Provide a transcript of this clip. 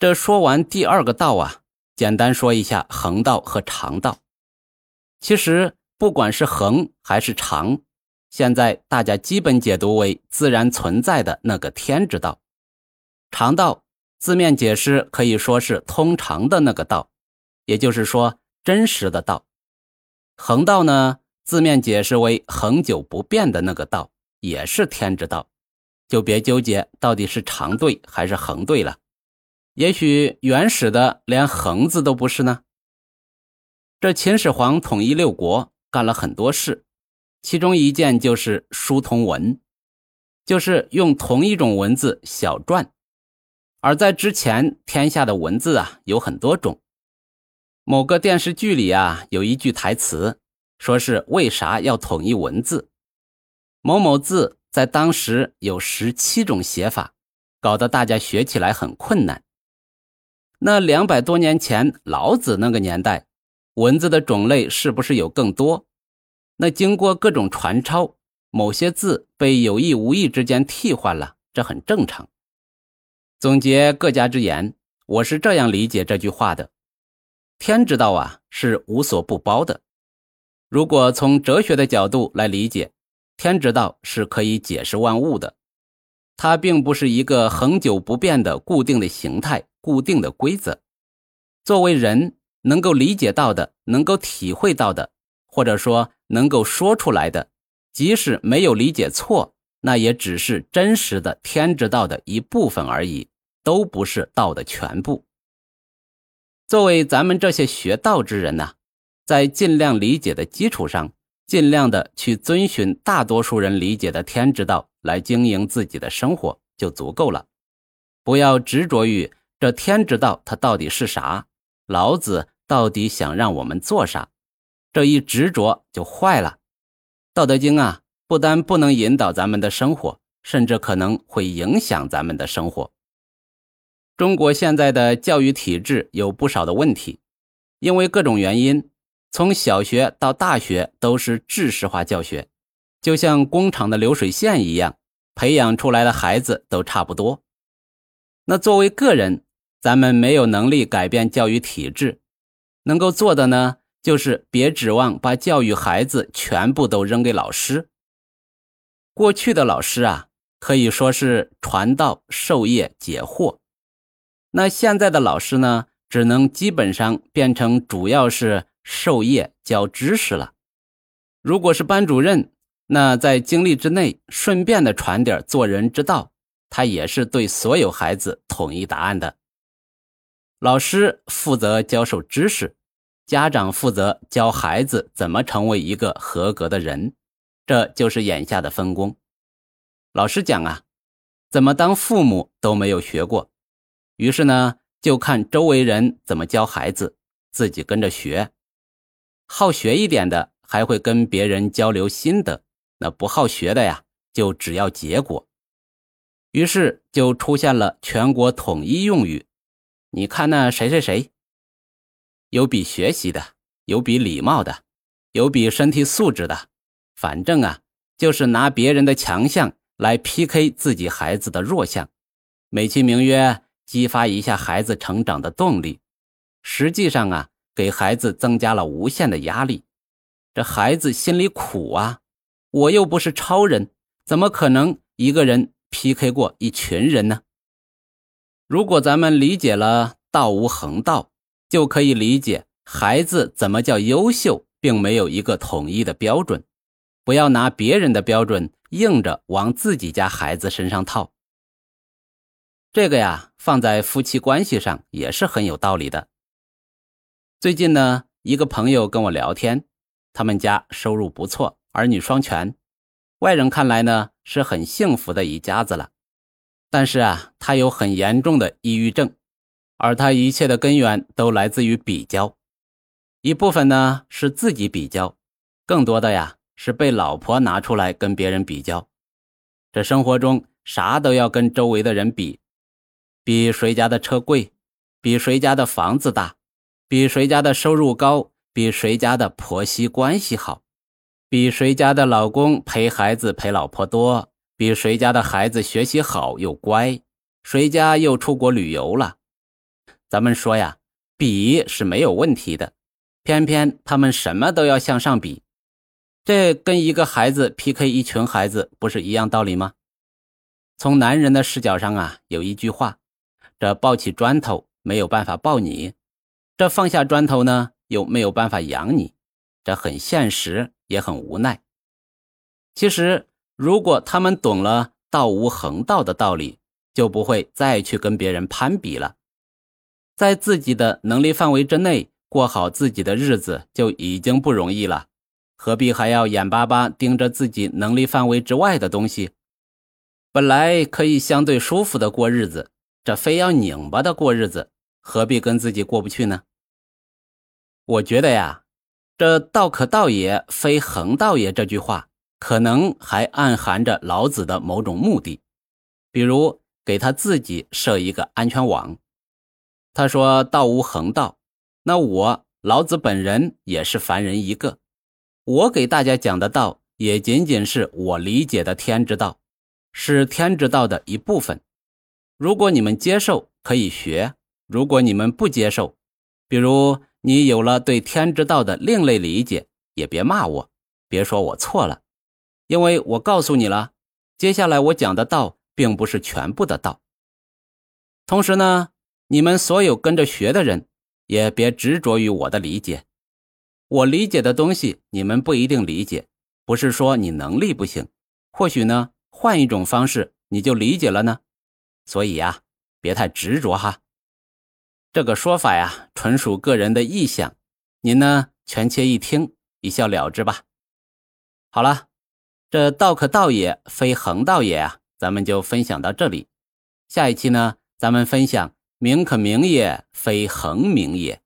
这说完第二个道啊，简单说一下横道和长道。其实不管是横还是长，现在大家基本解读为自然存在的那个天之道。长道字面解释可以说是通常的那个道，也就是说真实的道。横道呢，字面解释为恒久不变的那个道，也是天之道。就别纠结到底是长对还是横对了。也许原始的连横字都不是呢。这秦始皇统一六国干了很多事，其中一件就是书同文，就是用同一种文字小篆。而在之前，天下的文字啊有很多种。某个电视剧里啊有一句台词，说是为啥要统一文字？某某字在当时有十七种写法，搞得大家学起来很困难。那两百多年前，老子那个年代，文字的种类是不是有更多？那经过各种传抄，某些字被有意无意之间替换了，这很正常。总结各家之言，我是这样理解这句话的：天之道啊，是无所不包的。如果从哲学的角度来理解，天之道是可以解释万物的，它并不是一个恒久不变的固定的形态。固定的规则，作为人能够理解到的、能够体会到的，或者说能够说出来的，即使没有理解错，那也只是真实的天之道的一部分而已，都不是道的全部。作为咱们这些学道之人呢，在尽量理解的基础上，尽量的去遵循大多数人理解的天之道来经营自己的生活就足够了，不要执着于。这天知道，它到底是啥？老子到底想让我们做啥？这一执着就坏了。道德经啊，不但不能引导咱们的生活，甚至可能会影响咱们的生活。中国现在的教育体制有不少的问题，因为各种原因，从小学到大学都是知识化教学，就像工厂的流水线一样，培养出来的孩子都差不多。那作为个人，咱们没有能力改变教育体制，能够做的呢，就是别指望把教育孩子全部都扔给老师。过去的老师啊，可以说是传道授业解惑，那现在的老师呢，只能基本上变成主要是授业教知识了。如果是班主任，那在经历之内顺便的传点做人之道，他也是对所有孩子统一答案的。老师负责教授知识，家长负责教孩子怎么成为一个合格的人，这就是眼下的分工。老师讲啊，怎么当父母都没有学过，于是呢，就看周围人怎么教孩子，自己跟着学。好学一点的还会跟别人交流心得，那不好学的呀，就只要结果。于是就出现了全国统一用语。你看那谁谁谁，有比学习的，有比礼貌的，有比身体素质的，反正啊，就是拿别人的强项来 PK 自己孩子的弱项，美其名曰激发一下孩子成长的动力，实际上啊，给孩子增加了无限的压力，这孩子心里苦啊！我又不是超人，怎么可能一个人 PK 过一群人呢？如果咱们理解了“道无恒道”，就可以理解孩子怎么叫优秀，并没有一个统一的标准。不要拿别人的标准硬着往自己家孩子身上套。这个呀，放在夫妻关系上也是很有道理的。最近呢，一个朋友跟我聊天，他们家收入不错，儿女双全，外人看来呢是很幸福的一家子了。但是啊，他有很严重的抑郁症，而他一切的根源都来自于比较，一部分呢是自己比较，更多的呀是被老婆拿出来跟别人比较。这生活中啥都要跟周围的人比，比谁家的车贵，比谁家的房子大，比谁家的收入高，比谁家的婆媳关系好，比谁家的老公陪孩子陪老婆多。比谁家的孩子学习好又乖，谁家又出国旅游了，咱们说呀，比是没有问题的，偏偏他们什么都要向上比，这跟一个孩子 PK 一群孩子不是一样道理吗？从男人的视角上啊，有一句话：这抱起砖头没有办法抱你，这放下砖头呢又没有办法养你，这很现实也很无奈。其实，如果他们懂了道无横道的道理，就不会再去跟别人攀比了，在自己的能力范围之内过好自己的日子就已经不容易了，何必还要眼巴巴盯着自己能力范围之外的东西？本来可以相对舒服的过日子，这非要拧巴的过日子，何必跟自己过不去呢？我觉得呀，这“道可道也，非恒道也”这句话。可能还暗含着老子的某种目的，比如给他自己设一个安全网。他说：“道无恒道。”那我老子本人也是凡人一个，我给大家讲的道也仅仅是我理解的天之道，是天之道的一部分。如果你们接受，可以学；如果你们不接受，比如你有了对天之道的另类理解，也别骂我，别说我错了。因为我告诉你了，接下来我讲的道并不是全部的道。同时呢，你们所有跟着学的人，也别执着于我的理解。我理解的东西，你们不一定理解，不是说你能力不行，或许呢，换一种方式你就理解了呢。所以呀，别太执着哈。这个说法呀，纯属个人的意向，您呢，全切一听，一笑了之吧。好了。这道可道也，非恒道也啊！咱们就分享到这里。下一期呢，咱们分享名可名也，非恒名也。